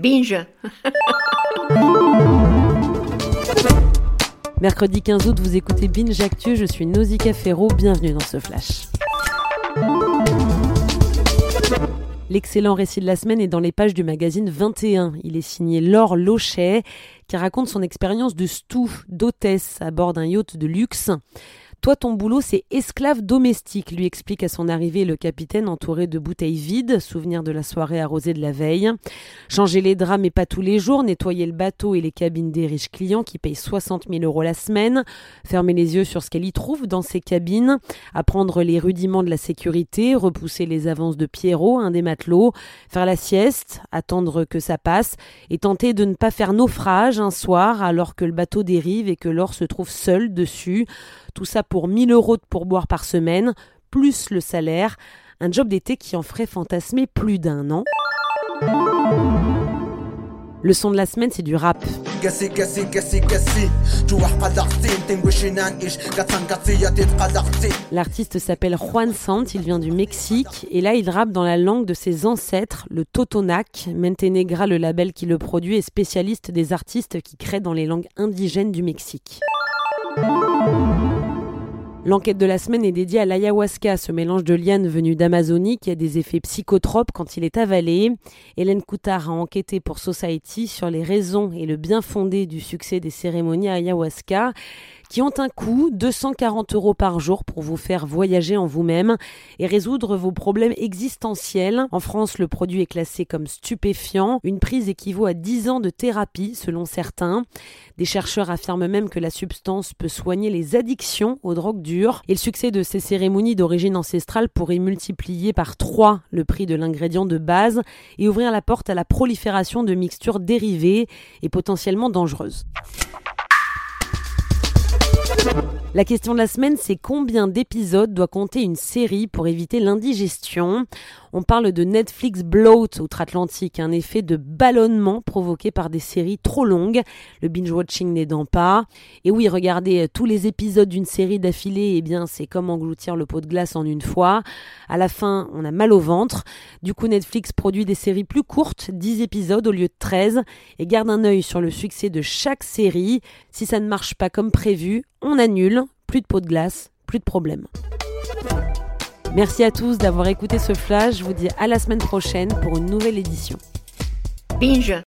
Binge. Mercredi 15 août, vous écoutez Binge Actu, je suis Nausicaa Ferro, bienvenue dans ce flash. L'excellent récit de la semaine est dans les pages du magazine 21. Il est signé Laure Lochet, qui raconte son expérience de stouf, d'hôtesse à bord d'un yacht de luxe. Toi, ton boulot, c'est esclave domestique, lui explique à son arrivée le capitaine entouré de bouteilles vides, souvenir de la soirée arrosée de la veille. Changer les draps, mais pas tous les jours, nettoyer le bateau et les cabines des riches clients qui payent 60 000 euros la semaine, fermer les yeux sur ce qu'elle y trouve dans ces cabines, apprendre les rudiments de la sécurité, repousser les avances de Pierrot, un des matelots, faire la sieste, attendre que ça passe. Et tenter de ne pas faire naufrage un soir alors que le bateau dérive et que l'or se trouve seul dessus. Tout ça pour 1000 euros de pourboire par semaine, plus le salaire. Un job d'été qui en ferait fantasmer plus d'un an. Le son de la semaine, c'est du rap. L'artiste s'appelle Juan Sant, il vient du Mexique et là il rappe dans la langue de ses ancêtres, le Totonac. Montenegra, le label qui le produit, est spécialiste des artistes qui créent dans les langues indigènes du Mexique. L'enquête de la semaine est dédiée à l'ayahuasca, ce mélange de lianes venu d'Amazonie qui a des effets psychotropes quand il est avalé. Hélène Coutard a enquêté pour Society sur les raisons et le bien fondé du succès des cérémonies ayahuasca qui ont un coût 240 euros par jour pour vous faire voyager en vous-même et résoudre vos problèmes existentiels. En France, le produit est classé comme stupéfiant. Une prise équivaut à 10 ans de thérapie selon certains. Des chercheurs affirment même que la substance peut soigner les addictions aux drogues dures. Et le succès de ces cérémonies d'origine ancestrale pourrait multiplier par 3 le prix de l'ingrédient de base et ouvrir la porte à la prolifération de mixtures dérivées et potentiellement dangereuses. La question de la semaine, c'est combien d'épisodes doit compter une série pour éviter l'indigestion? On parle de Netflix bloat outre-Atlantique, un effet de ballonnement provoqué par des séries trop longues, le binge-watching n'aidant pas. Et oui, regardez tous les épisodes d'une série d'affilée, eh bien c'est comme engloutir le pot de glace en une fois. À la fin, on a mal au ventre. Du coup, Netflix produit des séries plus courtes, 10 épisodes au lieu de 13, et garde un œil sur le succès de chaque série. Si ça ne marche pas comme prévu, on annule, plus de pot de glace, plus de problème. Merci à tous d'avoir écouté ce flash. Je vous dis à la semaine prochaine pour une nouvelle édition. Binge.